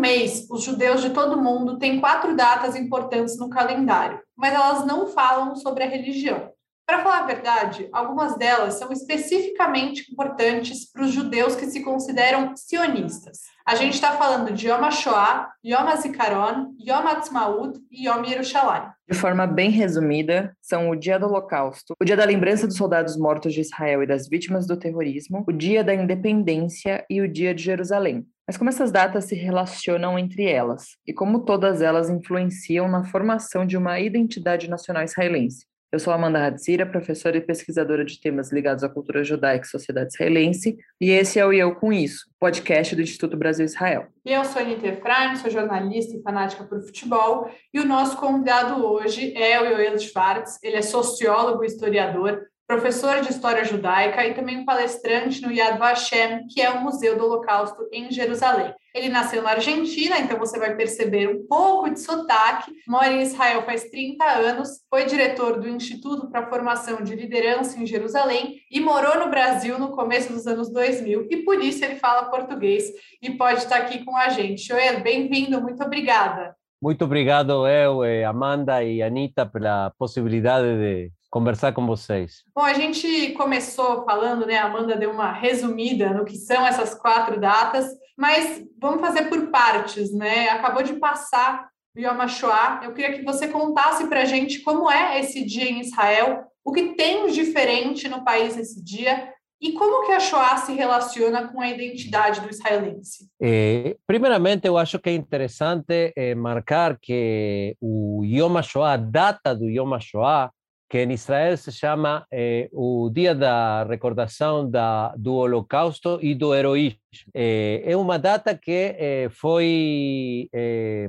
mês, os judeus de todo mundo têm quatro datas importantes no calendário, mas elas não falam sobre a religião. Para falar a verdade, algumas delas são especificamente importantes para os judeus que se consideram sionistas. A gente está falando de Yom HaShoah, Yom HaZikaron, Yom HaTzmaut e Yom Yerushalayim. De forma bem resumida, são o Dia do Holocausto, o Dia da Lembrança dos Soldados Mortos de Israel e das Vítimas do Terrorismo, o Dia da Independência e o Dia de Jerusalém. Mas como essas datas se relacionam entre elas e como todas elas influenciam na formação de uma identidade nacional israelense? Eu sou Amanda Hadzira, professora e pesquisadora de temas ligados à cultura judaica e sociedade israelense, e esse é o Eu Com Isso, podcast do Instituto Brasil-Israel. E eu sou Anitta Efraim, sou jornalista e fanática por futebol, e o nosso convidado hoje é o Yoel Schwartz, ele é sociólogo e historiador, professor de História Judaica e também palestrante no Yad Vashem, que é o Museu do Holocausto em Jerusalém. Ele nasceu na Argentina, então você vai perceber um pouco de sotaque. Mora em Israel faz 30 anos, foi diretor do Instituto para a Formação de Liderança em Jerusalém e morou no Brasil no começo dos anos 2000 e por isso ele fala português e pode estar aqui com a gente. Joel, bem-vindo, muito obrigada. Muito obrigado, eu, eh, Amanda e Anita, pela possibilidade de conversar com vocês. Bom, a gente começou falando, né? A Amanda deu uma resumida no que são essas quatro datas, mas vamos fazer por partes, né? Acabou de passar o Yom HaShoah. Eu queria que você contasse para a gente como é esse dia em Israel, o que tem de diferente no país nesse dia e como que a Shoah se relaciona com a identidade do israelense? Eh, primeiramente, eu acho que é interessante eh, marcar que o Yom HaShoah, a data do Yom HaShoah, que em Israel se chama eh, o Dia da Recordação da, do Holocausto e do Heroísmo. Eh, é uma data que eh, foi eh,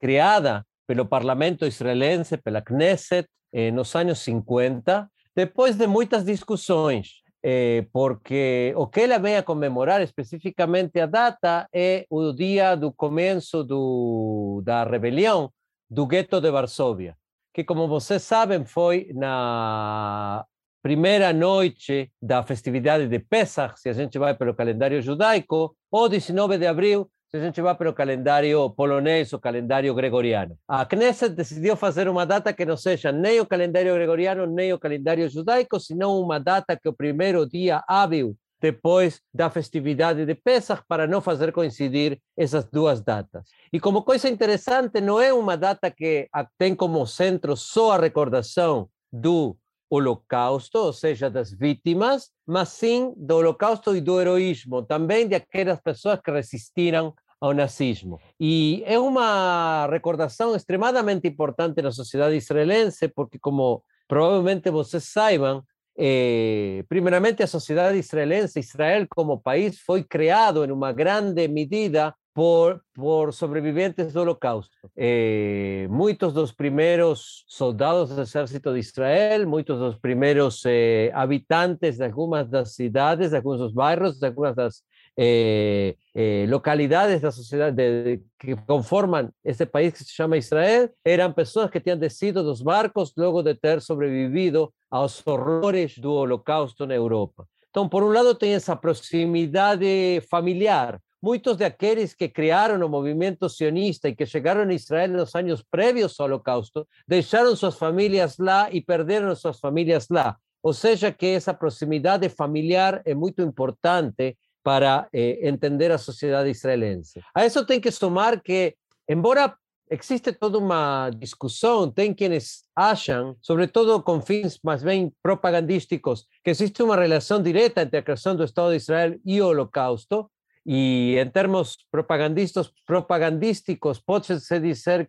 criada pelo parlamento israelense, pela Knesset, nos anos 50, depois de muitas discussões. Eh, porque o que ela vem a comemorar especificamente a data é o dia do começo do, da rebelião do gueto de Varsóvia que, como vocês sabem, foi na primeira noite da festividade de Pesach, se a gente vai pelo calendário judaico, ou 19 de abril, se a gente vai pelo calendário polonês ou calendário gregoriano. A Knesset decidiu fazer uma data que não seja nem o calendário gregoriano, nem o calendário judaico, senão uma data que o primeiro dia hábil depois da festividade de Pesach para não fazer coincidir essas duas datas. E como coisa interessante, não é uma data que tem como centro só a recordação do Holocausto, ou seja, das vítimas, mas sim do Holocausto e do heroísmo, também de aquelas pessoas que resistiram ao nazismo. E é uma recordação extremadamente importante na sociedade israelense, porque, como provavelmente vocês saibam, eh, primeramente a sociedade israelense, Israel como país foi criado em uma grande medida por, por sobreviventes do Holocausto. Eh, muitos dos primeiros soldados do exército de Israel, muitos dos primeiros eh, habitantes de algumas das cidades, de alguns dos bairros, de algumas das eh, eh, localidades da sociedade de, que conformam esse país que se chama Israel, eram pessoas que tinham descido dos barcos logo de ter sobrevivido aos horrores do Holocausto na Europa. Então, por um lado, tem essa proximidade familiar. Muitos daqueles que criaram o movimento sionista e que chegaram a Israel nos anos prévios ao Holocausto, deixaram suas famílias lá e perderam suas famílias lá. Ou seja, que essa proximidade familiar é muito importante para eh, entender a sociedade israelense. A isso tem que somar que, embora existe toda uma discussão, tem quienes acham, sobretudo com fins mais bem propagandísticos, que existe uma relação direta entre a criação do Estado de Israel e o Holocausto, e em termos propagandistas, propagandísticos, pode-se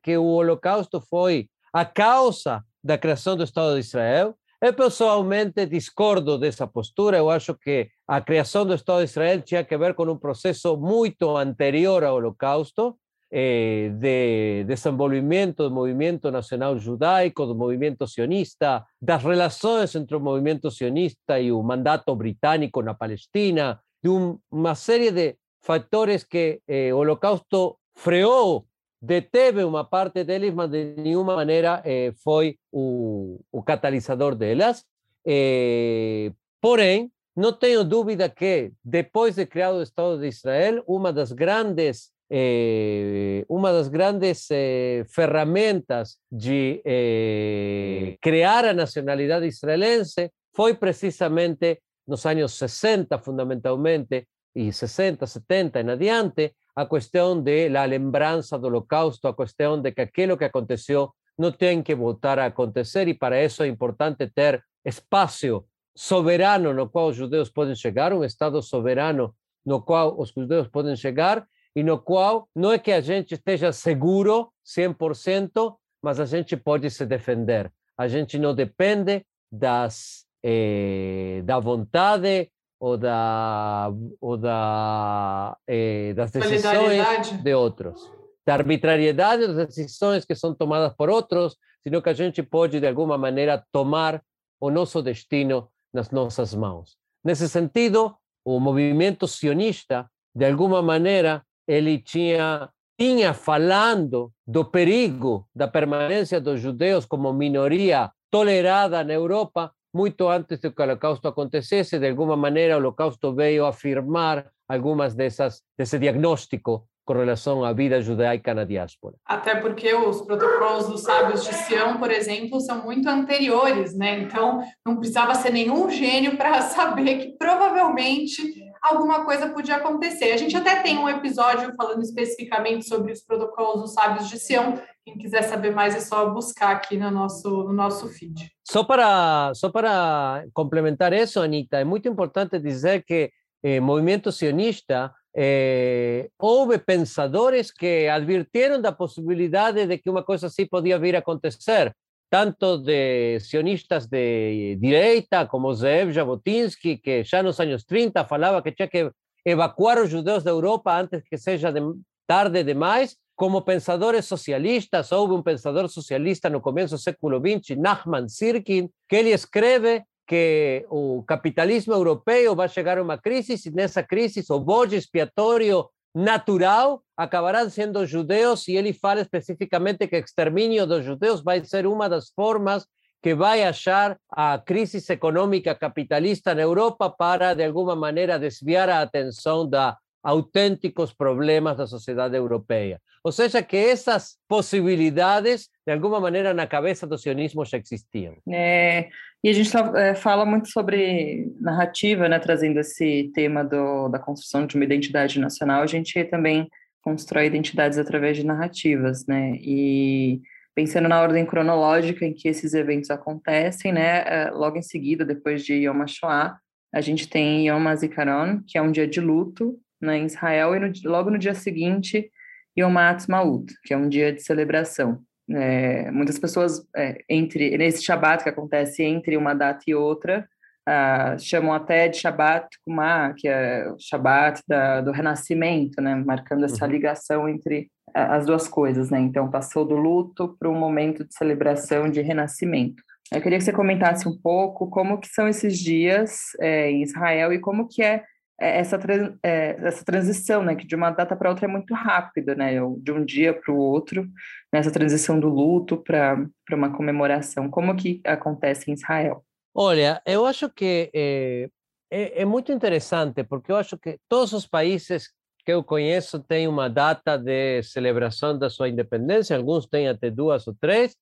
que o Holocausto foi a causa da criação do Estado de Israel, eu pessoalmente discordo dessa postura. Eu acho que a criação do Estado de Israel tinha que ver com um processo muito anterior ao Holocausto, eh, de desenvolvimento do movimento nacional judaico, do movimento sionista, das relações entre o movimento sionista e o mandato britânico na Palestina, de um, uma série de fatores que eh, o Holocausto freou deteve uma parte deles, mas de nenhuma maneira eh, foi o, o, catalisador delas. Eh, porém, não tenho dúvida que, depois de criado o Estado de Israel, uma das grandes eh, uma das grandes eh, ferramentas de eh, criar a nacionalidade israelense foi precisamente nos anos 60, fundamentalmente, e 60, 70 em adiante, a questão de la lembrança do Holocausto, a questão de que aquilo que aconteceu não tem que voltar a acontecer e para isso é importante ter espaço soberano no qual os judeus podem chegar, um Estado soberano no qual os judeus podem chegar e no qual não é que a gente esteja seguro 100%, mas a gente pode se defender. A gente não depende das, eh, da vontade ou, da, ou da, eh, das decisões de outros, da arbitrariedade das decisões que são tomadas por outros, sino que a gente pode, de alguma maneira, tomar o nosso destino nas nossas mãos. Nesse sentido, o movimento sionista, de alguma maneira, ele tinha tinha falando do perigo da permanência dos judeus como minoria tolerada na Europa muito antes de que o Holocausto acontecesse. De alguma maneira, o Holocausto veio afirmar algumas dessas desse diagnóstico com relação à vida judaica na diáspora. Até porque os protocolos dos sábios de Sião, por exemplo, são muito anteriores, né? Então, não precisava ser nenhum gênio para saber que provavelmente alguma coisa podia acontecer. A gente até tem um episódio falando especificamente sobre os protocolos dos sábios de Sião. Quem quiser saber mais é só buscar aqui no nosso, no nosso feed. Só para, só para complementar isso, Anita, é muito importante dizer que eh, movimento sionista eh, houve pensadores que advirtieron da possibilidade de que uma coisa assim podia vir a acontecer, tanto de sionistas de direita como Zev Jabotinsky, que já nos anos 30 falava que tinha que evacuar os judeus da Europa antes que seja de, tarde demais, como pensadores socialistas, houve um pensador socialista no começo do século XX, Nachman Sirkin, que ele escreve que o capitalismo europeu vai chegar a uma crise e nessa crise o bode expiatório natural acabarão sendo judeus e ele fala especificamente que extermínio dos judeus vai ser uma das formas que vai achar a crise econômica capitalista na Europa para, de alguma maneira, desviar a atenção da autênticos problemas da sociedade europeia. Ou seja, que essas possibilidades, de alguma maneira, na cabeça do sionismo já existiam. É, e a gente é, fala muito sobre narrativa, né, trazendo esse tema do, da construção de uma identidade nacional. A gente também constrói identidades através de narrativas, né? E pensando na ordem cronológica em que esses eventos acontecem, né, é, logo em seguida, depois de Yom HaShoah, a gente tem Yom HaZikaron, que é um dia de luto, né, em Israel, e no, logo no dia seguinte, Yom HaAtzmaut, que é um dia de celebração. É, muitas pessoas, é, entre nesse Shabat que acontece entre uma data e outra, ah, chamam até de Shabat Kumah, que é o Shabat da, do renascimento, né, marcando essa uhum. ligação entre as duas coisas. Né? Então, passou do luto para um momento de celebração de renascimento. Eu queria que você comentasse um pouco como que são esses dias é, em Israel e como que é é, essa, é, essa transição, né, que de uma data para outra é muito rápida, né, de um dia para o outro, nessa transição do luto para uma comemoração. Como que acontece em Israel? Olha, eu acho que é, é, é, muito interessante, porque eu acho que todos os países que eu conheço têm uma data de celebração da sua independência, alguns têm até duas ou três,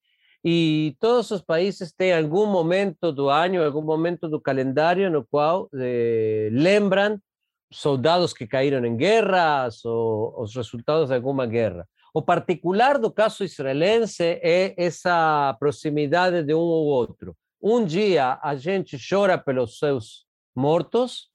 e todos os países têm algum momento do ano, algum momento do calendário no qual eh, lembram soldados que caíram em guerras ou os resultados de alguma guerra. O particular do caso israelense é essa proximidade de um ou outro. Um dia a gente chora pelos seus mortos,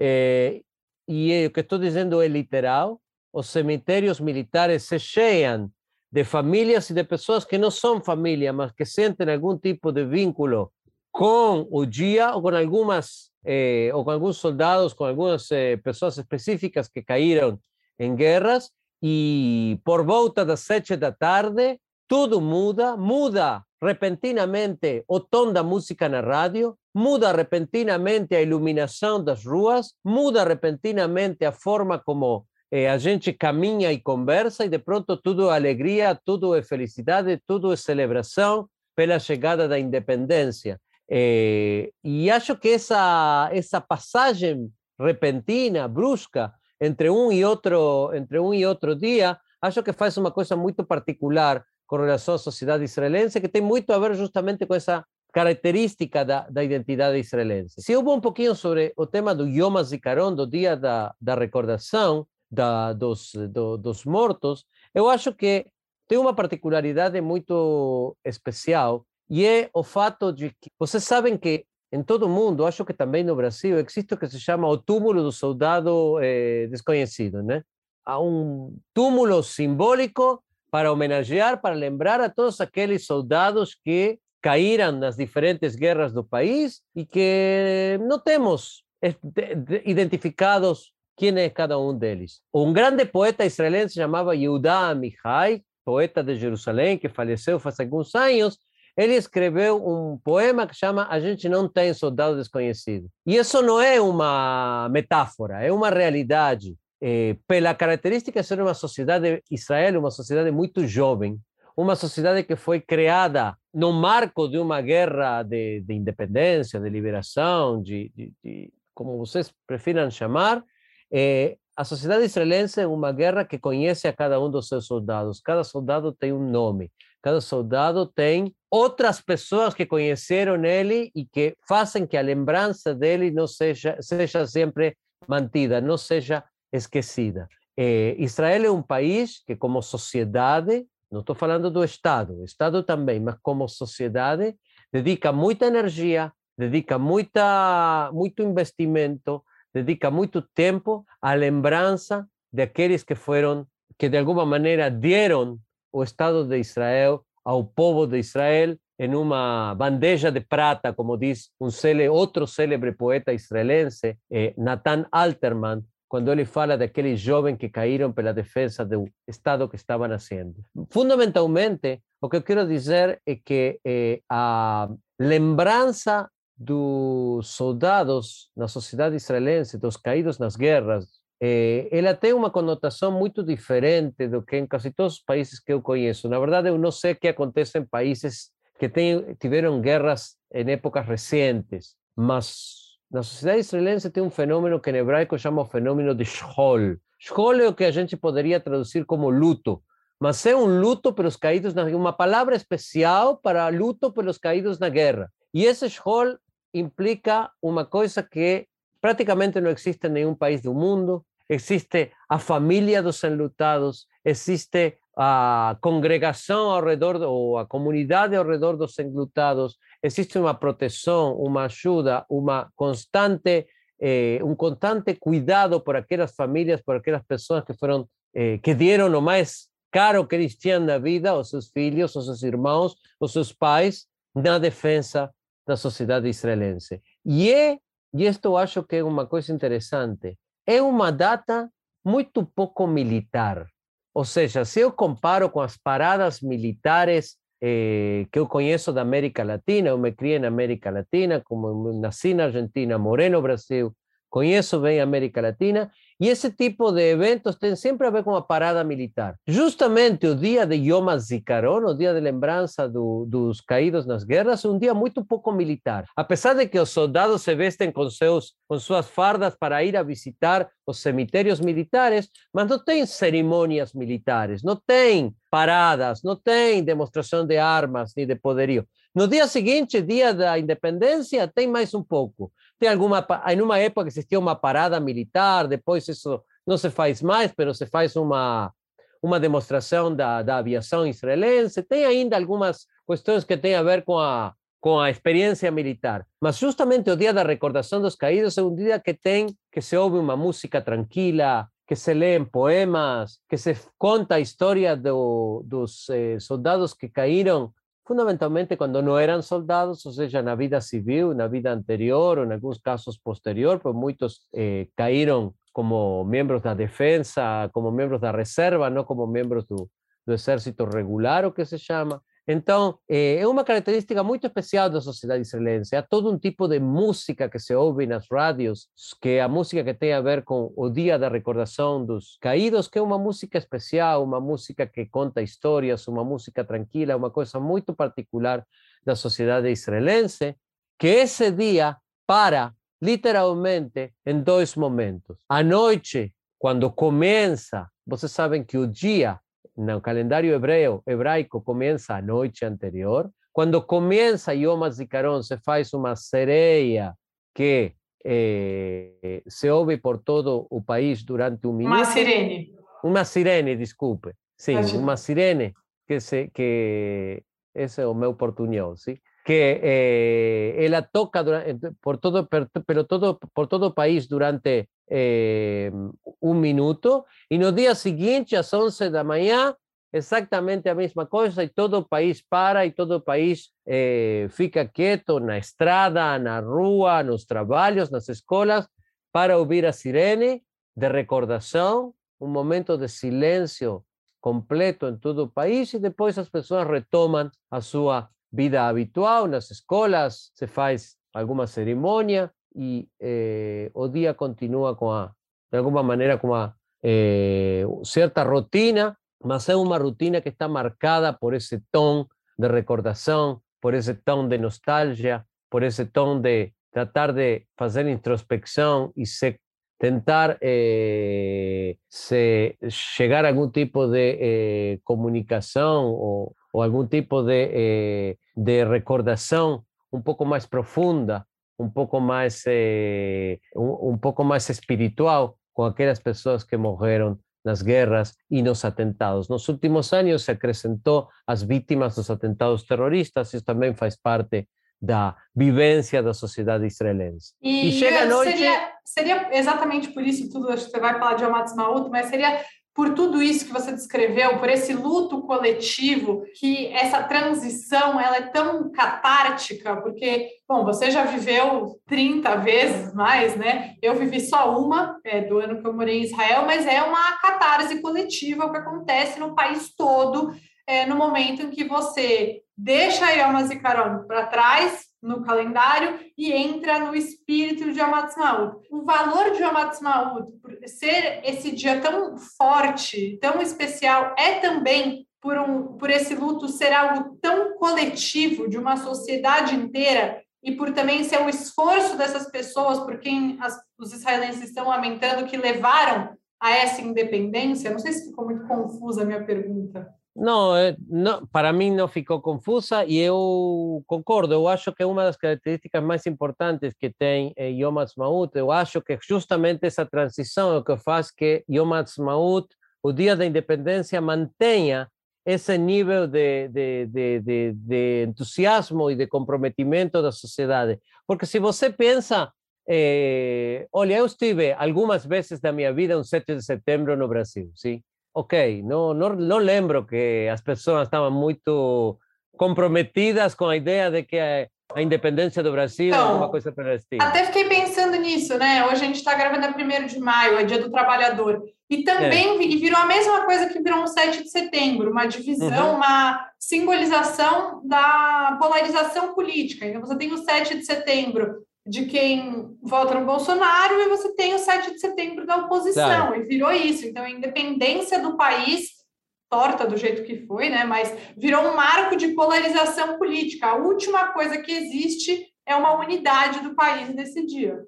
eh, e o que estou dizendo é literal, os cemitérios militares se cheiam de famílias e de pessoas que não são família, mas que sentem algum tipo de vínculo com o dia ou com algumas eh, ou com alguns soldados, com algumas eh, pessoas específicas que caíram em guerras, e por volta das sete da tarde, tudo muda, muda repentinamente o tom da música na rádio, muda repentinamente a iluminação das ruas, muda repentinamente a forma como eh, a gente caminha e conversa, e de pronto tudo é alegria, tudo é felicidade, tudo é celebração pela chegada da independência. Eh, y acho que esa, esa passagem repentina, brusca, entre um e outro, entre um e outro dia, acho que faz uma coisa muito particular com relação à sociedade israelense, que tem muito a ver justamente com essa característica da, da identidade israelense. Se houve um pouquinho sobre o tema do Yom HaZikaron, do dia da, da recordação da, dos, do, dos mortos, eu acho que tem uma particularidade muito especial, e é o fato de que vocês sabem que em todo o mundo, acho que também no Brasil, existe o que se chama o túmulo do soldado eh, desconhecido, né? Há um túmulo simbólico para homenagear, para lembrar a todos aqueles soldados que caíram nas diferentes guerras do país e que não temos identificados quem é cada um deles. Um grande poeta israelense chamava Yehuda Amihai, poeta de Jerusalém, que faleceu faz alguns anos, ele escreveu um poema que chama A gente não tem soldado desconhecido. E isso não é uma metáfora, é uma realidade. É, pela característica de ser uma sociedade, Israel, uma sociedade muito jovem, uma sociedade que foi criada no marco de uma guerra de, de independência, de liberação, de, de, de, como vocês prefiram chamar, é, a sociedade israelense é uma guerra que conhece a cada um dos seus soldados. Cada soldado tem um nome. Cada soldado tem outras pessoas que conheceram ele e que fazem que a lembrança dele não seja, seja sempre mantida, não seja esquecida. É, Israel é um país que, como sociedade, não estou falando do Estado, Estado também, mas como sociedade, dedica muita energia, dedica muita, muito investimento, dedica muito tempo à lembrança daqueles que foram, que de alguma maneira deram o Estado de Israel ao povo de Israel em uma bandeja de prata, como diz um célebre, outro célebre poeta israelense, eh, Nathan Alterman, quando ele fala daqueles jovens que caíram pela defesa do Estado que estava nascendo. Fundamentalmente, o que eu quero dizer é que eh, a lembrança dos soldados na sociedade israelense, dos caídos nas guerras, eh, ela tem uma conotação muito diferente do que em quase todos os países que eu conheço. Na verdade, eu não sei o que acontece em países que tem, tiveram guerras em épocas recentes, mas na sociedade israelense tem um fenômeno que em hebraico chama o fenômeno de Shol. Shol é o que a gente poderia traduzir como luto, mas é um luto pelos caídos na uma palavra especial para luto pelos caídos na guerra. E esse Shol implica uma coisa que praticamente não existe em nenhum país do mundo, existe a família dos enlutados, existe a congregação ao redor, ou a comunidade ao redor dos enlutados, existe uma proteção, uma ajuda, uma constante, eh, um constante cuidado por aquelas famílias, por aquelas pessoas que foram, eh, que deram o mais caro que eles tinham na vida, os seus filhos, os seus irmãos, os seus pais, na defesa da sociedade israelense. E é, e eu acho que é uma coisa interessante, é uma data muito pouco militar. Ou seja, se eu comparo com as paradas militares eh, que eu conheço da América Latina, eu me criei na América Latina, como nasci na Argentina, morei no Brasil, conheço bem América Latina, e esse tipo de eventos tem sempre a ver com a parada militar. Justamente o dia de Yom HaZikaron, o dia de lembrança do, dos caídos nas guerras, é um dia muito pouco militar. Apesar de que os soldados se vestem com, seus, com suas fardas para ir a visitar os cemitérios militares, mas não tem cerimônias militares, não tem paradas, não tem demonstração de armas nem de poderio. No dia seguinte, dia da independência, tem mais um pouco tem alguma em uma época existia uma parada militar depois isso não se faz mais mas se faz uma uma demonstração da, da aviação israelense. Tem ainda algumas questões que têm a ver com a com a experiência militar. Mas justamente o dia da recordação dos caídos é um dia que tem que se ouve uma música tranquila que se leem poemas, que se conta a história do, dos eh, soldados que caíram fundamentalmente quando não eram soldados, ou seja, na vida civil, na vida anterior, ou em alguns casos posterior, pois muitos eh, caíram como membros da defesa, como membros da reserva, não como membros do, do exército regular, o que se chama. Então, é eh, uma característica muito especial da sociedade israelense. Há todo um tipo de música que se ouve nas rádios, que é a música que tem a ver com o dia da recordação dos caídos, que é uma música especial, uma música que conta histórias, uma música tranquila, uma coisa muito particular da sociedade israelense, que esse dia para literalmente em dois momentos. À noite, quando começa, vocês sabem que o dia no calendário hebreu, hebraico começa a noite anterior. Quando começa Yom HaZikaron, se faz uma sereia que eh, se ouve por todo o país durante um minuto. Uma sirene. Uma sirene, desculpe. Sim, uma sirene que se que esse é o meu portunhol, sim? Que eh, ela toca durante, por todo, pero todo, por todo o país durante eh, um minuto e no dia seguinte, às 11 da manhã, exatamente a mesma coisa e todo o país para e todo país eh, fica quieto na estrada, na rua, nos trabalhos, nas escolas, para ouvir a sirene de recordação, um momento de silêncio completo em todo o país e depois as pessoas retomam a sua vida habitual nas escolas, se faz alguma cerimônia e eh, o dia continua com a, de alguma maneira, com uma eh, certa rotina mas é uma rotina que está marcada por esse tom de recordação, por esse tom de nostalgia, por esse tom de tratar de fazer introspecção e se tentar eh, se chegar a algum tipo de eh, comunicação ou, ou, algum tipo de, de recordação um pouco mais profunda, um pouco mais um, um pouco mais espiritual com aquelas pessoas que morreram las guerras y los atentados. Nos últimos años se acrecentó as víctimas dos atentados terroristas, isso também faz parte da vivência da sociedade israelense. E, e chega a noite... Seria, seria, exatamente por isso tudo, acho que você vai falar de Hamas Maut, mas seria por tudo isso que você descreveu, por esse luto coletivo, que essa transição ela é tão catártica, porque, bom, você já viveu 30 vezes mais, né? Eu vivi só uma, é, do ano que eu morei em Israel, mas é uma catarse coletiva que acontece no país todo, é, no momento em que você deixa Yom HaZikaron para trás, no calendário e entra no espírito de Amatsmaut. O valor de Amatsmaut, por ser esse dia tão forte, tão especial, é também por, um, por esse luto ser algo tão coletivo de uma sociedade inteira e por também ser o esforço dessas pessoas, por quem as, os israelenses estão lamentando, que levaram a essa independência? Não sei se ficou muito confusa a minha pergunta. Não, eh, não, para mim não ficou confusa e eu concordo. Eu acho que uma das características mais importantes que tem é Yom Ha'atzmaut, eu acho que justamente essa transição é o que faz que Yom Ha'atzmaut, o dia da independência, mantenha esse nível de, de, de, de, de entusiasmo e de comprometimento da sociedade. Porque se você pensa, eh, olha, eu estive algumas vezes da minha vida um 7 de setembro no Brasil, sim? Ok, não, não, não lembro que as pessoas estavam muito comprometidas com a ideia de que a, a independência do Brasil então, é uma coisa palestina. Até fiquei pensando nisso, né? Hoje a gente está gravando a 1 de maio, é dia do trabalhador. E também é. virou a mesma coisa que virou um 7 de setembro, uma divisão, uhum. uma simbolização da polarização política. Então você tem o 7 de setembro de quem vota no Bolsonaro e você tem o 7 de setembro da oposição, claro. e virou isso. Então, a independência do país, torta do jeito que foi, né? Mas virou um marco de polarização política. A última coisa que existe é uma unidade do país nesse dia.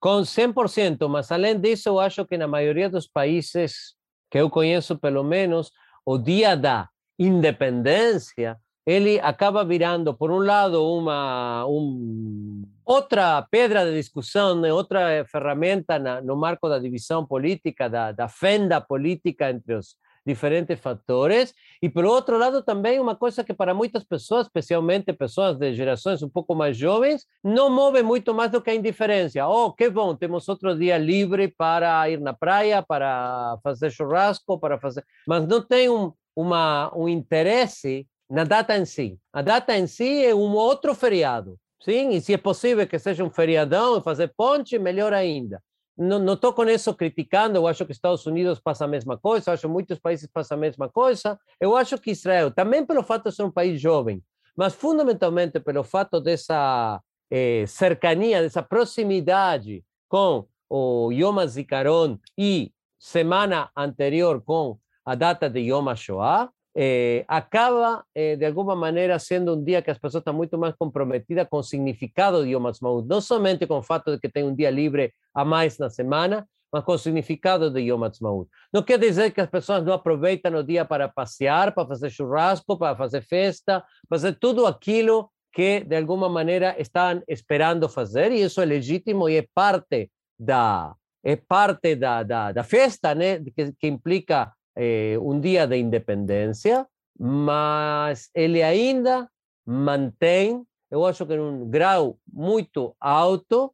Com 100%, mas além disso, eu acho que na maioria dos países que eu conheço, pelo menos, o dia da independência ele acaba virando, por um lado, uma, um, outra pedra de discussão, né? outra ferramenta na, no marco da divisão política, da, da fenda política entre os diferentes fatores, e por outro lado também uma coisa que para muitas pessoas, especialmente pessoas de gerações um pouco mais jovens, não move muito mais do que a indiferença. Oh, que bom, temos outro dia livre para ir na praia, para fazer churrasco, para fazer... Mas não tem um, uma, um interesse na data em si. A data em si é um outro feriado, sim? E se é possível que seja um feriadão e fazer ponte, melhor ainda. Não estou com isso criticando, eu acho que Estados Unidos passa a mesma coisa, eu acho que muitos países passam a mesma coisa. Eu acho que Israel, também pelo fato de ser um país jovem, mas fundamentalmente pelo fato dessa eh, cercania, dessa proximidade com o Yom HaZikaron e semana anterior com a data de Yom HaShoah, eh, acaba eh, de alguma maneira sendo um dia que as pessoas estão muito mais comprometidas com o significado de Yom Ha'atzmaut, não somente com o fato de que tem um dia livre a mais na semana, mas com o significado de Yom Ha'atzmaut. Não quer dizer que as pessoas não aproveitam o dia para passear, para fazer churrasco, para fazer festa, fazer tudo aquilo que de alguma maneira estão esperando fazer, e isso é legítimo e é parte da é parte da, da, da festa, né, que, que implica eh, um dia de independência, mas ele ainda mantém, eu acho que num grau muito alto,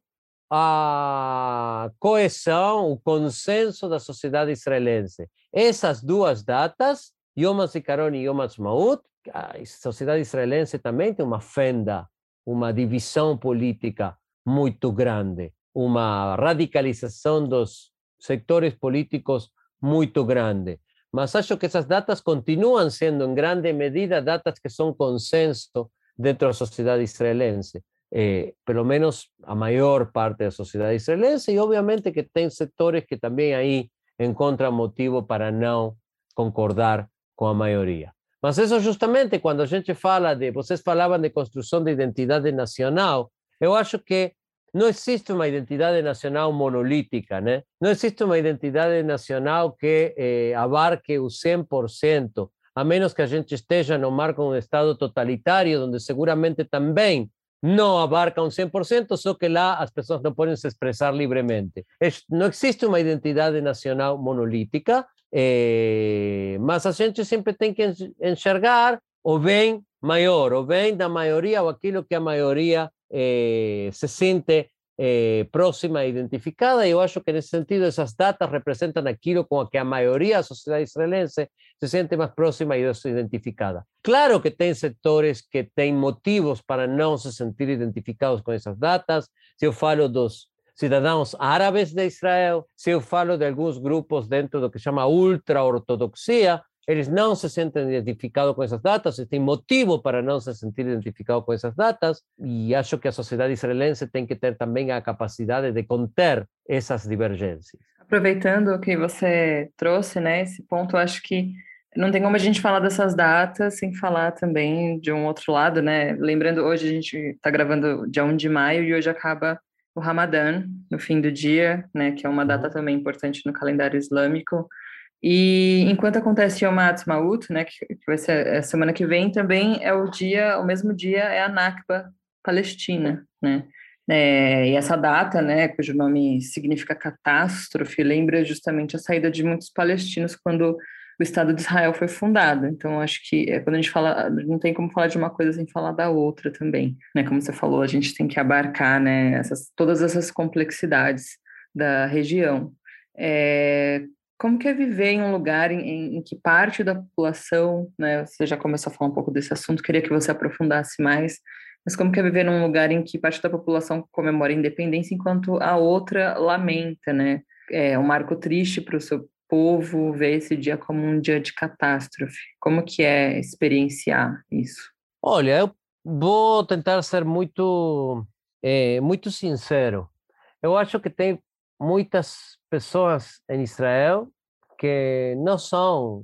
a coesão, o consenso da sociedade israelense. Essas duas datas, Yom HaZikaron e Yom HaTzmaut, a sociedade israelense também tem uma fenda, uma divisão política muito grande, uma radicalização dos sectores políticos muito grande. Mas acho que essas datas continuam sendo, em grande medida, datas que são consenso dentro da sociedade israelense. eh, pelo menos a mayor parte de la sociedad israelense, y obviamente que hay sectores que también ahí encuentran motivo para no concordar con la mayoría. Mas eso justamente cuando a gente fala de, vocês falaban de construcción de identidad nacional, yo acho que no existe una identidad nacional monolítica, ¿no? No existe una identidad nacional que eh, abarque el 100%, a menos que a gente esteja no marco un Estado totalitario, donde seguramente también no abarca un 100%, solo que las personas no pueden se expresar libremente. no existe una identidad nacional monolítica, eh, mas a gente siempre tiene que enxergar o bem mayor, o bem da mayoría o aquilo que a mayoría eh, se siente eh, próxima e identificada. Y yo acho que en ese sentido esas datas representan aquilo con que a mayoría de la sociedad israelense se siente más próxima y identificada. Claro que hay sectores que tienen motivos para no se sentir identificados con esas datas. Si yo falo dos ciudadanos árabes de Israel, si yo falo de algunos grupos dentro de lo que se llama ultra-ortodoxia, ellos no se sienten identificados con esas datas, tienen motivo para no se sentir identificados con esas datas, y acho que la sociedad israelense tiene que tener también la capacidad de conter esas divergencias. Aproveitando que você trouxe, né, esse ponto, acho que não tem como a gente falar dessas datas sem falar também de um outro lado, né? Lembrando, hoje a gente está gravando dia 1 de maio e hoje acaba o Ramadã, no fim do dia, né, que é uma data uhum. também importante no calendário islâmico. E enquanto acontece Yom Ha'atzmaut, né, que, vai ser a semana que vem, também é o dia, o mesmo dia é a Nakba palestina, né? É, e essa data, né, cujo nome significa catástrofe, lembra justamente a saída de muitos palestinos quando o Estado de Israel foi fundado. Então, acho que é, quando a gente fala, não tem como falar de uma coisa sem falar da outra também, né? Como você falou, a gente tem que abarcar, né, essas, todas essas complexidades da região. É, como que é viver em um lugar em, em, que parte da população, né, você já começou a falar um pouco desse assunto, queria que você aprofundasse mais, mas como que é viver num lugar em que parte da população comemora a independência enquanto a outra lamenta, né? É um marco triste para o seu povo ver esse dia como um dia de catástrofe. Como que é experienciar isso? Olha, eu vou tentar ser muito, é, muito sincero. Eu acho que tem muitas pessoas em Israel que não são,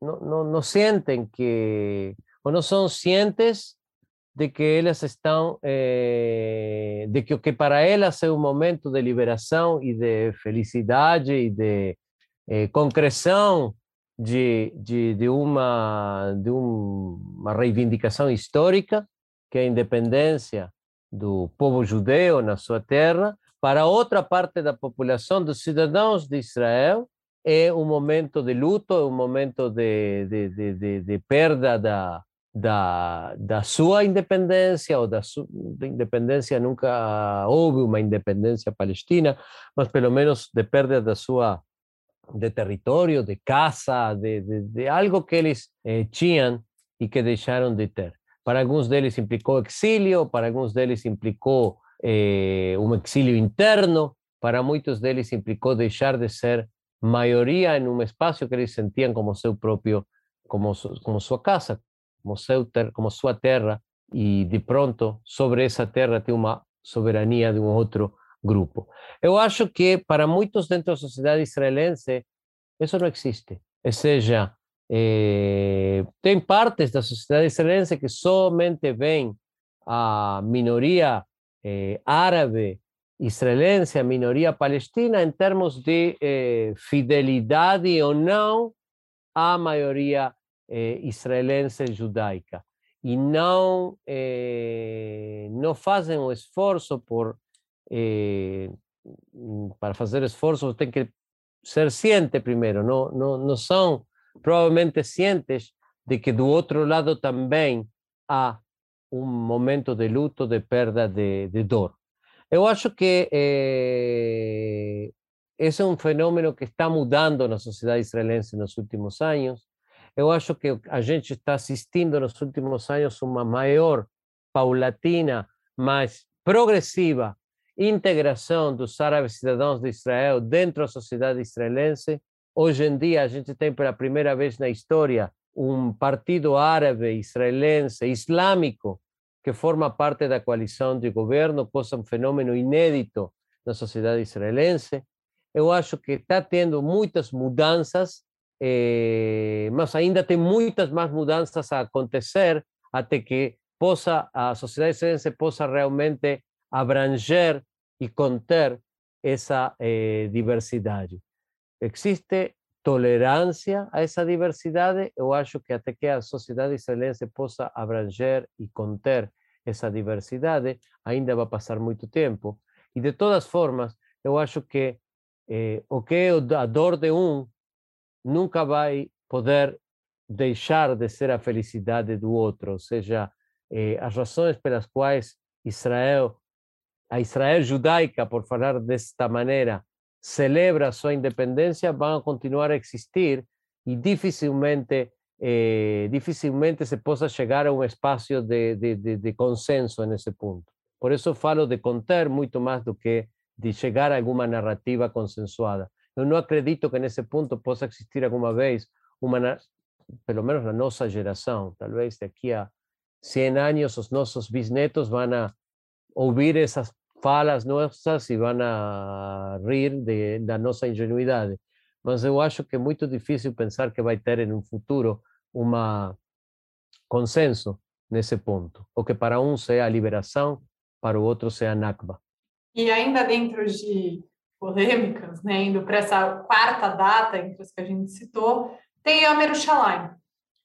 não, não, não sentem que, ou não são cientes de que elas estão, eh, de que o que para elas é um momento de liberação e de felicidade e de eh, concreção de, de, de, uma, de uma reivindicação histórica, que é a independência do povo judeu na sua terra, para outra parte da população, dos cidadãos de Israel, é um momento de luto, é um momento de, de, de, de, de perda da, da, da sua independência, ou da, sua, independência, nunca houve uma independência palestina, mas pelo menos de perda da sua de território, de casa, de, de, de algo que eles eh, tinham e que deixaram de ter. Para alguns deles implicou exílio, para alguns deles implicou eh, um exílio interno, para muitos deles implicou deixar de ser maioria em um espaço que eles sentiam como seu próprio, como, como sua casa, como, seu ter, como sua terra, e de pronto sobre essa terra tem uma soberania de um outro grupo. Eu acho que para muitos dentro da sociedade israelense isso não existe. Ou seja, eh, tem partes da sociedade israelense que somente vêm a minoria eh, árabe israelense, a minoria palestina, em termos de eh, fidelidade ou não à maioria eh, israelense judaica. E não, eh, não fazem o esforço por, eh, para fazer esforço, tem que ser ciente primeiro, não, não, não são provavelmente cientes de que do outro lado também há um momento de luto, de perda, de, de dor. Eu acho que eh, esse é um fenômeno que está mudando na sociedade israelense nos últimos anos. Eu acho que a gente está assistindo nos últimos anos uma maior, paulatina, mais progressiva integração dos árabes cidadãos de Israel dentro da sociedade israelense. Hoje em dia, a gente tem pela primeira vez na história um partido árabe israelense islâmico que forma parte da coalição de governo, coisa um fenômeno inédito na sociedade israelense. Eu acho que está tendo muitas mudanças, eh, mas ainda tem muitas mais mudanças a acontecer até que possa a sociedade israelense possa realmente abranger e conter essa eh, diversidade. Existe tolerância a essa diversidade, eu acho que até que a sociedade israelense possa abranger e conter essa diversidade, ainda vai passar muito tempo. E de todas formas, eu acho que eh, o que é a dor de um nunca vai poder deixar de ser a felicidade do outro, ou seja, eh, as razões pelas quais Israel, a Israel judaica, por falar desta maneira, celebra sua independência, vão continuar a existir e dificilmente eh, dificilmente se possa chegar a um espaço de, de, de, de, consenso nesse ponto. Por isso falo de conter muito mais do que de chegar a alguma narrativa consensuada. Eu não acredito que nesse ponto possa existir alguma vez uma, pelo menos na nossa geração, talvez daqui a 100 anos os nossos bisnetos vão a ouvir essas falas nossas e vão a rir de, da nossa ingenuidade. Mas eu acho que é muito difícil pensar que vai ter em um futuro um consenso nesse ponto. O que para um seja a liberação, para o outro seja a Nakba. E ainda dentro de polêmicas, né, indo para essa quarta data entre as que a gente citou, tem Yom Yerushalayim.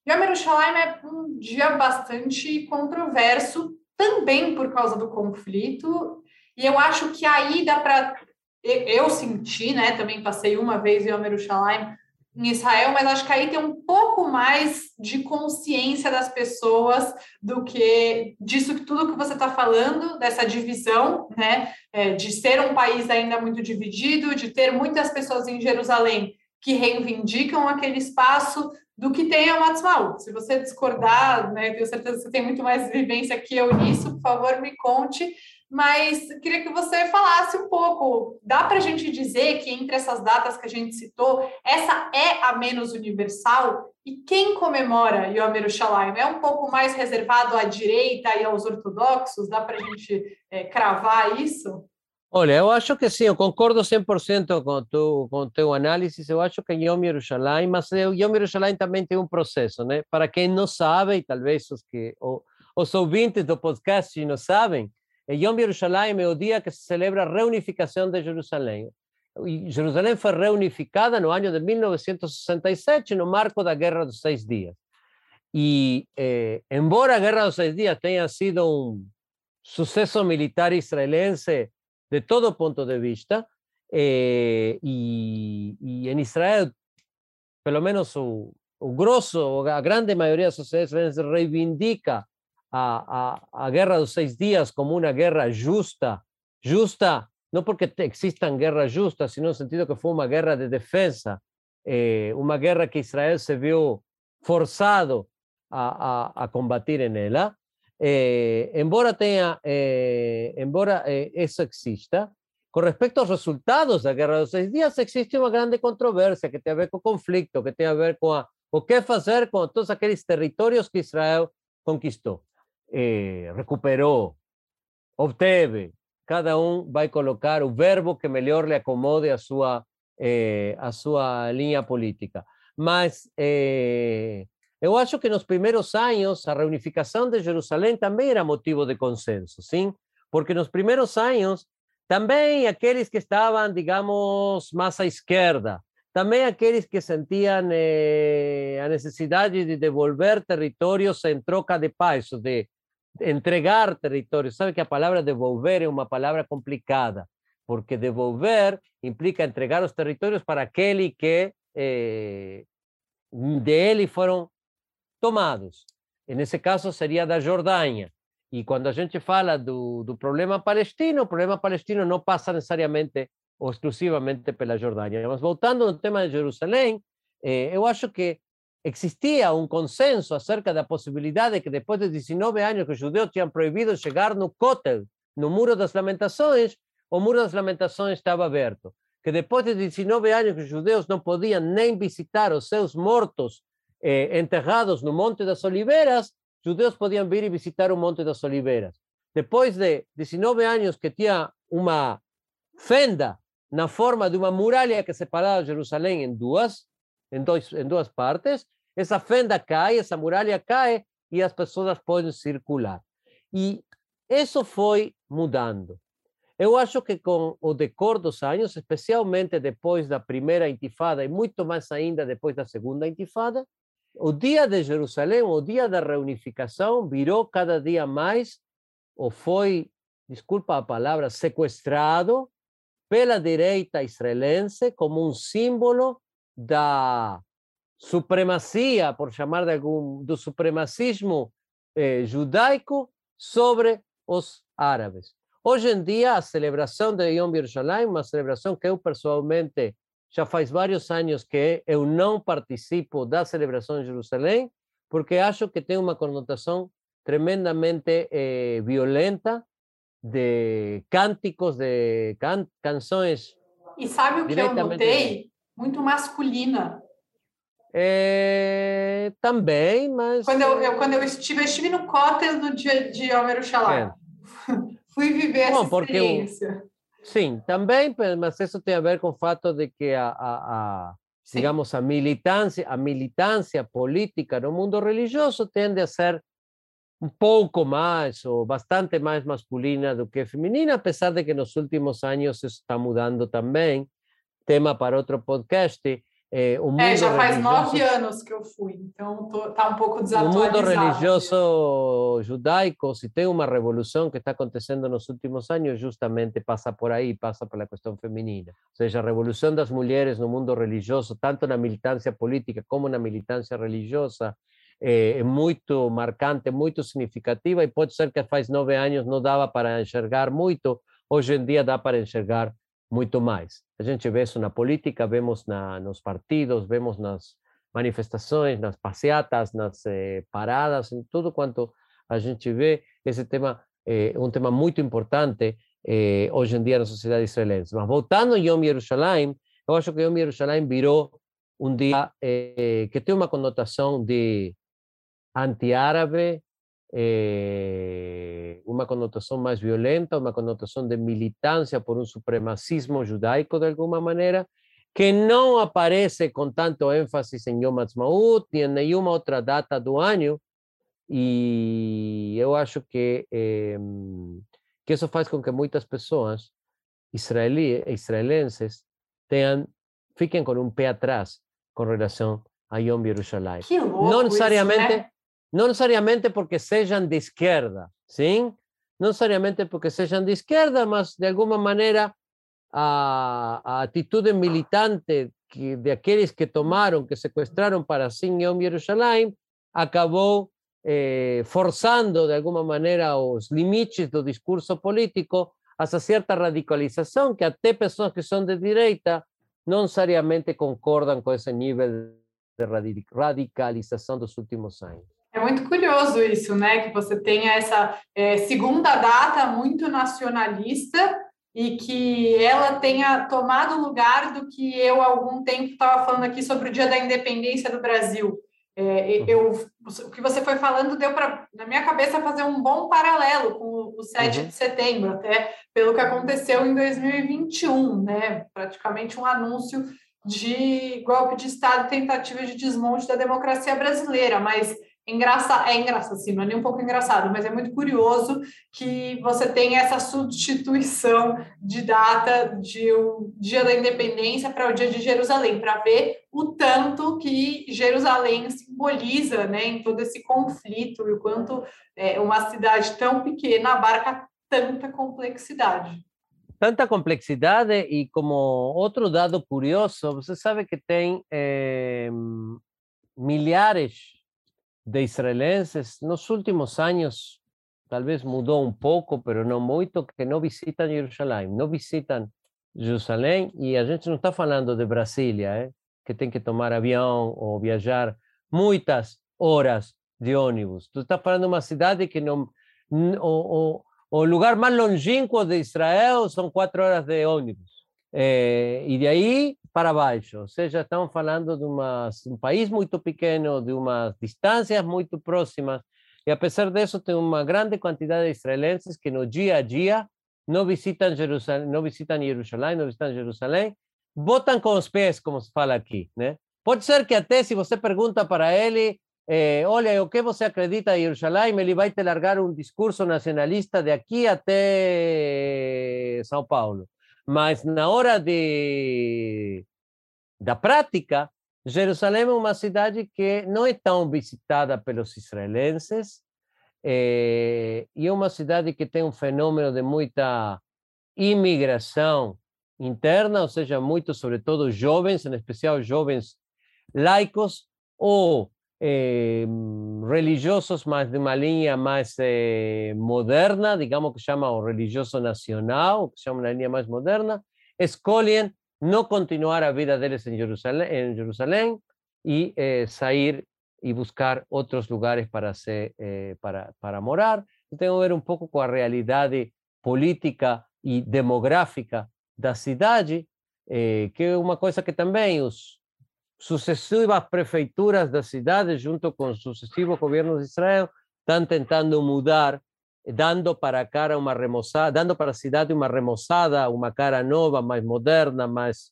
Yom Yerushalayim é um dia bastante controverso, também por causa do conflito, e eu acho que aí dá para... Eu senti, né, também passei uma vez em Yerushalayim, em Israel, mas acho que aí tem um pouco mais de consciência das pessoas do que disso tudo que você está falando, dessa divisão, né? É, de ser um país ainda muito dividido, de ter muitas pessoas em Jerusalém que reivindicam aquele espaço do que tem a Matzmaú. Se você discordar, né, tenho certeza que você tem muito mais vivência que eu nisso, por favor, me conte mas queria que você falasse um pouco. Dá para a gente dizer que entre essas datas que a gente citou, essa é a menos universal? E quem comemora Yom Yerushalayim? É um pouco mais reservado à direita e aos ortodoxos? Dá para a gente é, cravar isso? Olha, eu acho que sim, eu concordo 100% com tu, com o teu análise. Eu acho que Yom Yerushalayim, mas o Yom Yerushalayim também tem um processo, né? Para quem não sabe, e talvez os, que, os ouvintes do podcast não sabem, Yom Yerushalayim é o dia que se celebra a reunificação de Jerusalém. Jerusalém foi reunificada no ano de 1967, no marco da Guerra dos Seis Dias. E, eh, embora a Guerra dos Seis Dias tenha sido um sucesso militar israelense de todo ponto de vista, eh, e, e, em Israel, pelo menos o, o grosso, a grande maioria da sociedade israelense reivindica a, guerra dos seis dias como uma guerra justa, justa não porque existam guerras justas, sino no sentido que foi uma guerra de defesa, eh, uma guerra que Israel se viu forçado a, a, combatir nela. Eh, embora tenha, eh, embora isso exista, com respeito aos resultados da Guerra dos Seis Dias, existe uma grande controvérsia que tem a ver com o conflito, que tem a ver com a, o que fazer com todos aqueles territórios que Israel conquistou eh, recuperou, obteve. Cada um vai colocar o verbo que melhor lhe acomode a sua, eh, a sua linha política. Mas eh, eu acho que nos primeiros anos a reunificação de Jerusalém também era motivo de consenso, sim? Porque nos primeiros anos Também aqueles que estavam, digamos, mais à esquerda, também aqueles que sentiam eh, a necessidade de devolver territórios em troca de paz, de entregar territórios. Sabe que a palavra devolver é uma palavra complicada, porque devolver implica entregar os territórios para aquele que eh, de ele foram tomados. Nesse caso, seria da Jordânia. E quando a gente fala do, do problema palestino, o problema palestino não passa necessariamente ou exclusivamente pela Jordânia. Mas voltando no tema de Jerusalém, eh, eu acho que existia um consenso acerca da possibilidade de que depois de 19 anos que os judeus tinham proibido chegar no Kotel, no Muro das Lamentações, o Muro das Lamentações estava aberto. Que depois de 19 anos que os judeus não podiam nem visitar os seus mortos eh, enterrados no Monte das Oliveiras, judeus podiam vir e visitar o Monte das Oliveiras. Depois de 19 anos que tinha uma fenda na forma de uma muralha que separava Jerusalém em duas, em, dois, em duas partes, essa fenda cai, essa muralha cai e as pessoas podem circular. E isso foi mudando. Eu acho que com o decor dos anos, especialmente depois da primeira intifada e muito mais ainda depois da segunda intifada, o dia de Jerusalém, o dia da reunificação, virou cada dia mais, ou foi, desculpa a palavra, sequestrado pela direita israelense como um símbolo da supremacia, por chamar de algum, do supremacismo eh, judaico sobre os árabes. Hoje em dia, a celebração de Yom Yerushalayim, uma celebração que eu pessoalmente já faz vários anos que eu não participo da celebração de Jerusalém, porque acho que tem uma conotação tremendamente eh, violenta de cânticos, de can, canções. E sabe o que eu notei? Muito masculina. É, também, mas. Quando eu, eu, quando eu estive, eu estive no cótel no dia de Homer Shalom. É. Fui viver Bom, essa experiência. Sim, também, mas isso tem a ver com o fato de que a, a, a digamos, a militância, a militância política no mundo religioso tende a ser um pouco mais ou bastante mais masculina do que feminina, apesar de que nos últimos anos isso está mudando também. Tema para outro podcast. Eh, o mundo é, já faz nove anos que eu fui, então está um pouco desatualizado. O mundo religioso judaico, se tem uma revolução que está acontecendo nos últimos anos, justamente passa por aí, passa pela questão feminina. Ou seja, a revolução das mulheres no mundo religioso, tanto na militância política como na militância religiosa, é, é muito marcante, muito significativa, e pode ser que faz nove anos não dava para enxergar muito, hoje em dia dá para enxergar muito mais. A gente vê isso na política, vemos na, nos partidos, vemos nas manifestações, nas passeatas, nas eh, paradas, em tudo quanto a gente vê, esse tema é um tema muito importante eh, hoje em dia na sociedade israelense. Mas voltando a Yom Yerushalayim, eu acho que Yom Yerushalayim virou um dia eh, que tem uma conotação de antiárabe, eh, uma conotação mais violenta, uma conotação de militância por um supremacismo judaico de alguma maneira, que não aparece com tanto ênfase em Yom Ha'atzmaut, nem em nenhuma outra data do ano, e eu acho que, eh, que isso faz com que muitas pessoas israeli, israelenses tenham, fiquem com um pé atrás com relação a Yom Yerushalayim. Não necessariamente, isso, né? Não necessariamente porque sejam de esquerda, sim? Não necessariamente porque sejam de esquerda, mas de alguma maneira a, a atitude militante que, de aqueles que tomaram, que sequestraram para Yom Yerushalayim, acabou eh, forçando de alguma maneira os limites do discurso político a essa certa radicalização que até pessoas que são de direita não necessariamente concordam com esse nível de radicalização dos últimos anos. É muito curioso isso, né? Que você tenha essa é, segunda data muito nacionalista e que ela tenha tomado lugar do que eu há algum tempo estava falando aqui sobre o Dia da Independência do Brasil. É, eu, o que você foi falando deu para, na minha cabeça, fazer um bom paralelo com o 7 uhum. de setembro, até pelo que aconteceu em 2021, né? Praticamente um anúncio de golpe de Estado, tentativa de desmonte da democracia brasileira, mas engraçado, é engraçado, assim, não é nem um pouco engraçado, mas é muito curioso que você tem essa substituição de data de o dia da independência para o dia de Jerusalém, para ver o tanto que Jerusalém simboliza né, em todo esse conflito e o quanto é, uma cidade tão pequena abarca tanta complexidade. Tanta complexidade e como outro dado curioso, você sabe que tem eh, milhares de israelenses nos últimos años, tal vez mudó un poco, pero no mucho, que no visitan Jerusalén, no visitan Jerusalém, e a gente não está falando de Brasília, eh, que tem que tomar avião ou viajar muitas horas de ônibus. Tu está falando de uma cidade que não. O, o, o lugar mais longínquo de Israel são quatro horas de ônibus. Eh, e aí para baixo, ou seja, estamos falando de um país muito pequeno, de umas distâncias muito próximas, e apesar disso tem uma grande quantidade de israelenses que no dia a dia não visitam Jerusalém, não visitam Jerusalém, não visitam Jerusalém, votam com os pés, como se fala aqui, né? Pode ser que até se você pergunta para ele, eh, olha, o que você acredita em Jerusalém, ele vai te largar um discurso nacionalista de aqui até São Paulo. Mas na hora de, da prática, Jerusalém é uma cidade que não é tão visitada pelos israelenses é, e é uma cidade que tem um fenômeno de muita imigração interna, ou seja, muitos, sobretudo jovens, em especial jovens laicos ou eh, religiosos más de una línea más eh, moderna, digamos que se llama o religioso nacional, que se llama una línea más moderna, escolhem no continuar a vida deles en Jerusalén, en Jerusalén y eh, salir y buscar otros lugares para, ser, eh, para, para morar. Tengo que ver un poco con la realidad política y demográfica da cidade, eh, que é uma coisa que também os sucessivas prefeituras da cidade, junto com sucessivos governos de Israel, estão tentando mudar, dando para a cara uma remoçada, dando para a cidade uma remoçada, uma cara nova, mais moderna, mais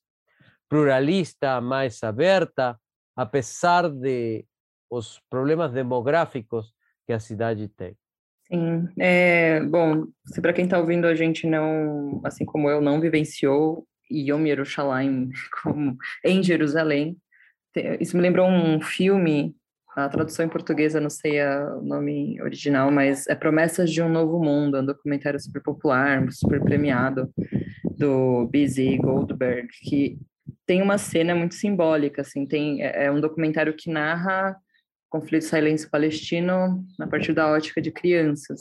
pluralista, mais aberta, apesar de os problemas demográficos que a cidade tem. Sim, é, bom, se para quem está ouvindo a gente não, assim como eu, não vivenciou Yom Yerushalayim como em Jerusalém, isso me lembrou um filme, a tradução em português, eu não sei o nome original, mas é Promessas de um Novo Mundo, é um documentário super popular, super premiado, do B.Z. Goldberg, que tem uma cena muito simbólica, assim, tem, é, é um documentário que narra conflito israelense-palestino a partir da ótica de crianças,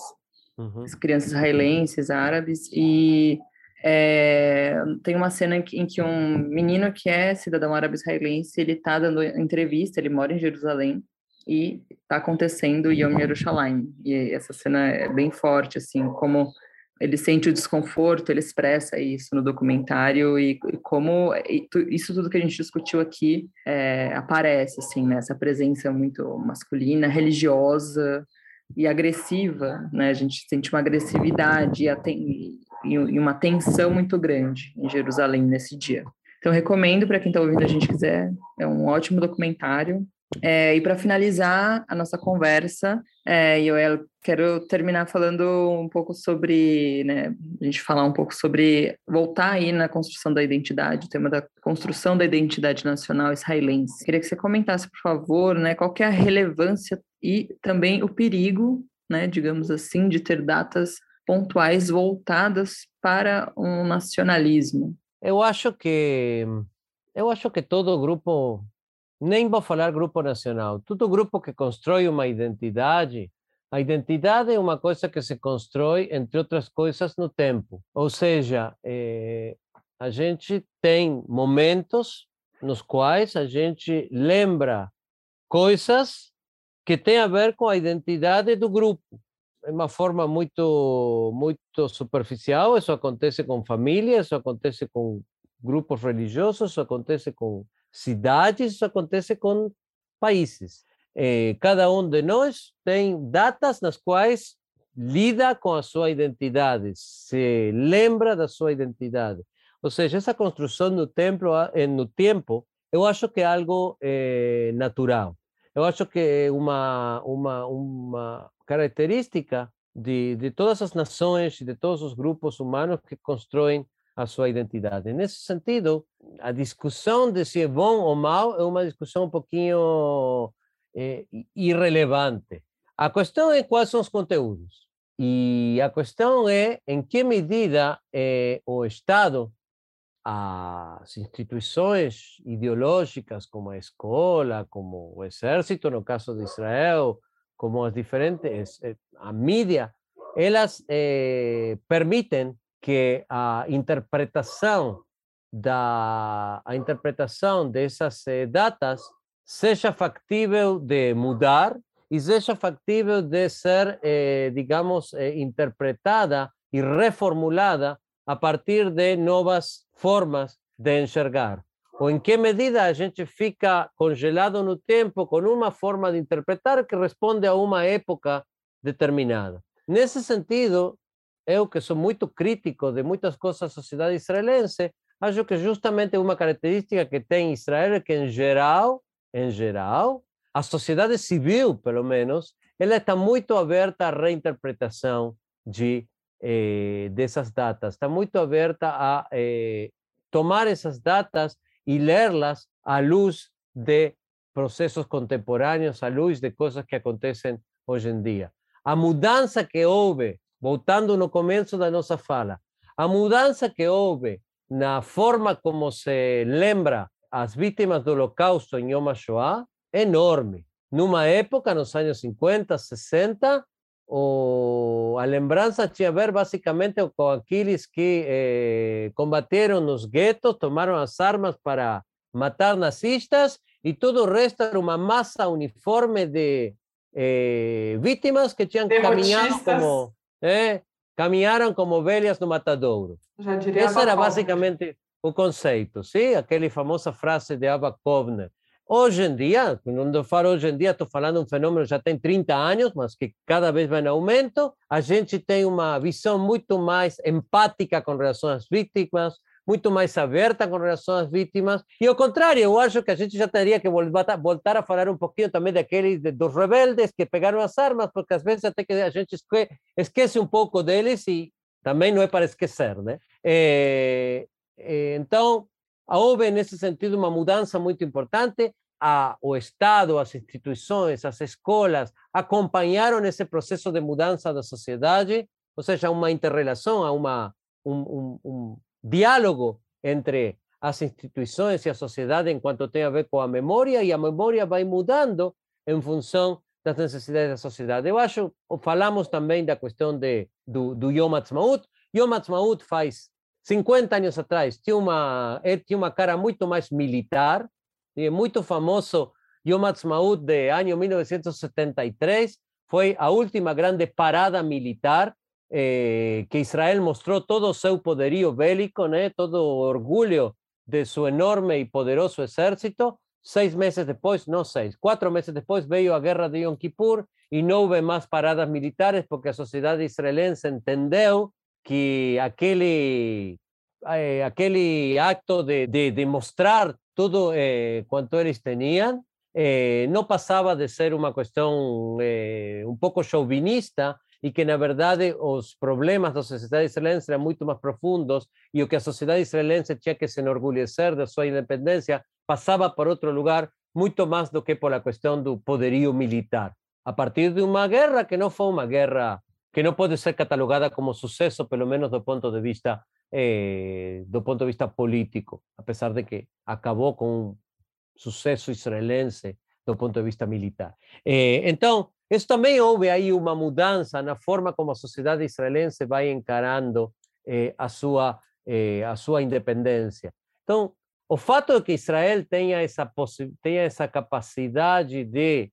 uhum. crianças israelenses, árabes, e é, tem uma cena em que, um menino que é cidadão árabe-israelense, ele está dando entrevista, ele mora em Jerusalém, e está acontecendo Yom Yerushalayim. E essa cena é bem forte, assim, como ele sente o desconforto, ele expressa isso no documentário e, e como e tu, isso tudo que a gente discutiu aqui é, aparece, assim, né? Essa presença muito masculina, religiosa e agressiva, né? A gente sente uma agressividade e, e uma tensão muito grande em Jerusalém nesse dia. Então, recomendo para quem está ouvindo a gente quiser, é um ótimo documentário. É, e para finalizar a nossa conversa, é, eu quero terminar falando um pouco sobre, né, a gente falar um pouco sobre voltar aí na construção da identidade, o tema da construção da identidade nacional israelense. Queria que você comentasse, por favor, né, qual é a relevância e também o perigo, né, digamos assim, de ter datas pontuais voltadas para um nacionalismo? Eu acho que eu acho que todo grupo, nem vou falar grupo nacional, todo grupo que constrói uma identidade, a identidade é uma coisa que se constrói, entre outras coisas, no tempo. Ou seja, é, a gente tem momentos nos quais a gente lembra coisas que têm a ver com a identidade do grupo de uma forma muito, muito superficial. Isso acontece com famílias, isso acontece com grupos religiosos, isso acontece com cidades, isso acontece com países. Eh, cada um de nós tem datas nas quais lida com a sua identidade, se lembra da sua identidade. Ou seja, essa construção no tempo, no tempo eu acho que é algo eh, natural. Eu acho que é uma, uma, uma característica de, de todas as nações e de todos os grupos humanos que constroem a sua identidade. Nesse sentido, a discussão de se é bom ou mal é uma discussão um pouquinho é, irrelevante. A questão é quais são os conteúdos. E a questão é em que medida é, o Estado, as instituições ideológicas, como a escola, como o exército, no caso de Israel, como as diferentes, eh, a mídia, elas eh, permitem que a interpretação da a interpretação dessas eh, datas seja factível de mudar e seja factível de ser, eh, digamos, eh, interpretada e reformulada a partir de novas formas de enxergar. Ou em que medida a gente fica congelado no tempo com uma forma de interpretar que responde a uma época determinada. Nesse sentido, eu que sou muito crítico de muitas coisas da sociedade israelense, acho que justamente uma característica que tem Israel é que, em geral, em geral, a sociedade civil, pelo menos, ela está muito aberta à reinterpretação de eh, dessas datas, está muito aberta a eh, tomar essas datas e lê-las à luz de processos contemporâneos, à luz de coisas que acontecem hoje em dia. A mudança que houve, voltando no começo da nossa fala, a mudança que houve na forma como se lembra as vítimas do Holocausto em Yom HaShoah enorme. Numa época, nos anos 50, 60, o, a lembrança tinha a ver basicamente com aqueles que eh, combateram nos guetos, tomaram as armas para matar nazistas e todo o resto era uma massa uniforme de eh, vítimas que tinham caminhado como eh, caminharam como ovelhas no matadouro. Esse era basicamente o conceito, sim? Aquela famosa frase de Abba Kovner. Hoje em dia, quando falo hoje em dia, estou falando um fenômeno já tem 30 anos, mas que cada vez vai em aumento. A gente tem uma visão muito mais empática com relação às vítimas, muito mais aberta com relação às vítimas. E ao contrário, eu acho que a gente já teria que voltar a falar um pouquinho também daqueles dos rebeldes que pegaram as armas, porque às vezes até que a gente esquece um pouco deles e também não é para esquecer, né? É, é, então, houve nesse sentido uma mudança muito importante. A, o Estado, as instituições, as escolas acompanharam esse processo de mudança da sociedade, ou seja, uma interrelação, uma, um, um, um diálogo entre as instituições e a sociedade enquanto tem a ver com a memória, e a memória vai mudando em função das necessidades da sociedade. Eu acho, falamos também da questão de, do, do Yom Ha'atzmaut. Yom Ha'atzmaut faz 50 anos atrás tinha uma, ele tinha cara muito mais militar, e muito famoso Yom Ha'atzmaut de ano 1973, foi a última grande parada militar eh, que Israel mostrou todo o seu poderio bélico, todo o orgulho de seu enorme e poderoso exército. Seis meses depois, não seis, quatro meses depois veio a guerra de Yom Kippur e não houve mais paradas militares porque a sociedade israelense entendeu que aquele, eh, aquele acto de, de, de mostrar tudo eh, quanto eles tinham eh, não passava de ser uma questão eh, um pouco chauvinista e que, na verdade, os problemas da sociedade israelense eram muito mais profundos e o que a sociedade israelense tinha que se enorgulhecer da sua independência passava por outro lugar muito mais do que por a questão do poderio militar. A partir de uma guerra que não foi uma guerra que no puede ser catalogada como suceso, pelo menos do ponto de vista eh, do de vista político, a pesar de que acabou com um sucesso israelense do ponto de vista militar. Eh, então, isso também houve aí uma mudança na forma como a sociedade israelense vai encarando eh, a sua eh, a sua independência. Então, o fato de que Israel tenha essa tenha essa capacidade de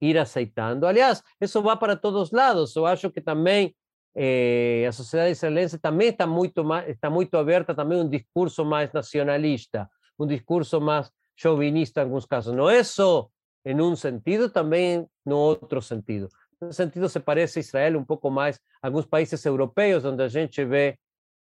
ir aceitando. Aliás, isso vai para todos lados. Eu acho que também eh, a sociedade israelense também está muito mais, está muito aberta também a discurso mais nacionalista, um discurso mais chauvinista em alguns casos. Não é só em um sentido, também no outro sentido. No sentido se parece a Israel um pouco mais a alguns países europeus, onde a gente vê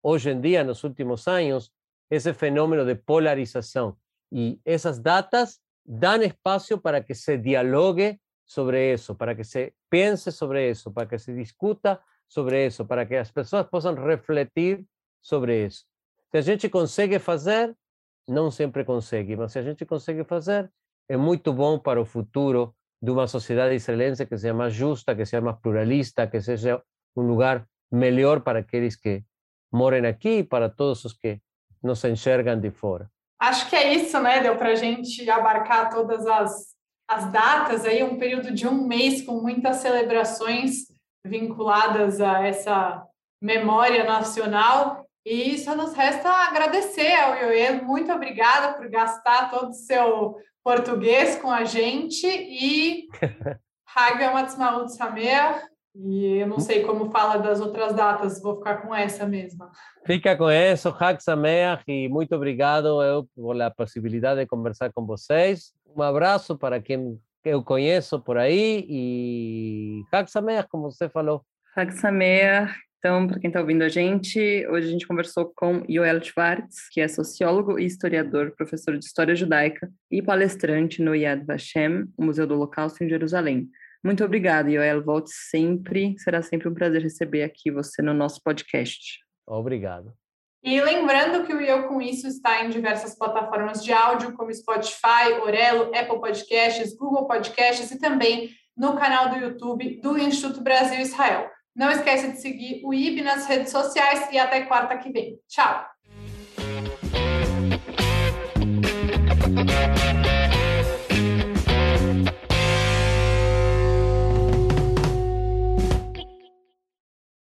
hoje em dia, nos últimos anos, esse fenômeno de polarização. E essas datas dan espacio para que se dialogue sobre eso, para que se piense sobre eso, para que se discuta sobre eso, para que as pessoas possam refletir sobre isso. Se a gente consegue fazer, não sempre consegue, mas se a gente consegue fazer, é muito bom para o futuro de uma sociedade israelense que seja mais justa, que seja mais pluralista, que seja um lugar melhor para aqueles que moram aqui e para todos os que nos enxergam de fora. Acho que é isso, né? Deu para a gente abarcar todas as, as datas aí, um período de um mês com muitas celebrações vinculadas a essa memória nacional. E só nos resta agradecer ao Ioê. Muito obrigada por gastar todo o seu português com a gente. E Hag Matzmaut Samer. E eu não sei como fala das outras datas, vou ficar com essa mesma. Fica com isso, Hag Sameach, e muito obrigado eu pela possibilidade de conversar com vocês. Um abraço para quem eu conheço por aí e Hag Sameach, como você falou. Hag Sameach. Então, para quem está ouvindo a gente, hoje a gente conversou com Yoel Schwartz, que é sociólogo e historiador, professor de História Judaica e palestrante no Yad Vashem, o Museu do Holocausto em Jerusalém. Muito obrigada, Yoel. Volte sempre. Será sempre um prazer receber aqui você no nosso podcast. Obrigado. E lembrando que o Eu Com Isso está em diversas plataformas de áudio, como Spotify, Orelo, Apple Podcasts, Google Podcasts e também no canal do YouTube do Instituto Brasil Israel. Não esqueça de seguir o IB nas redes sociais e até quarta que vem. Tchau!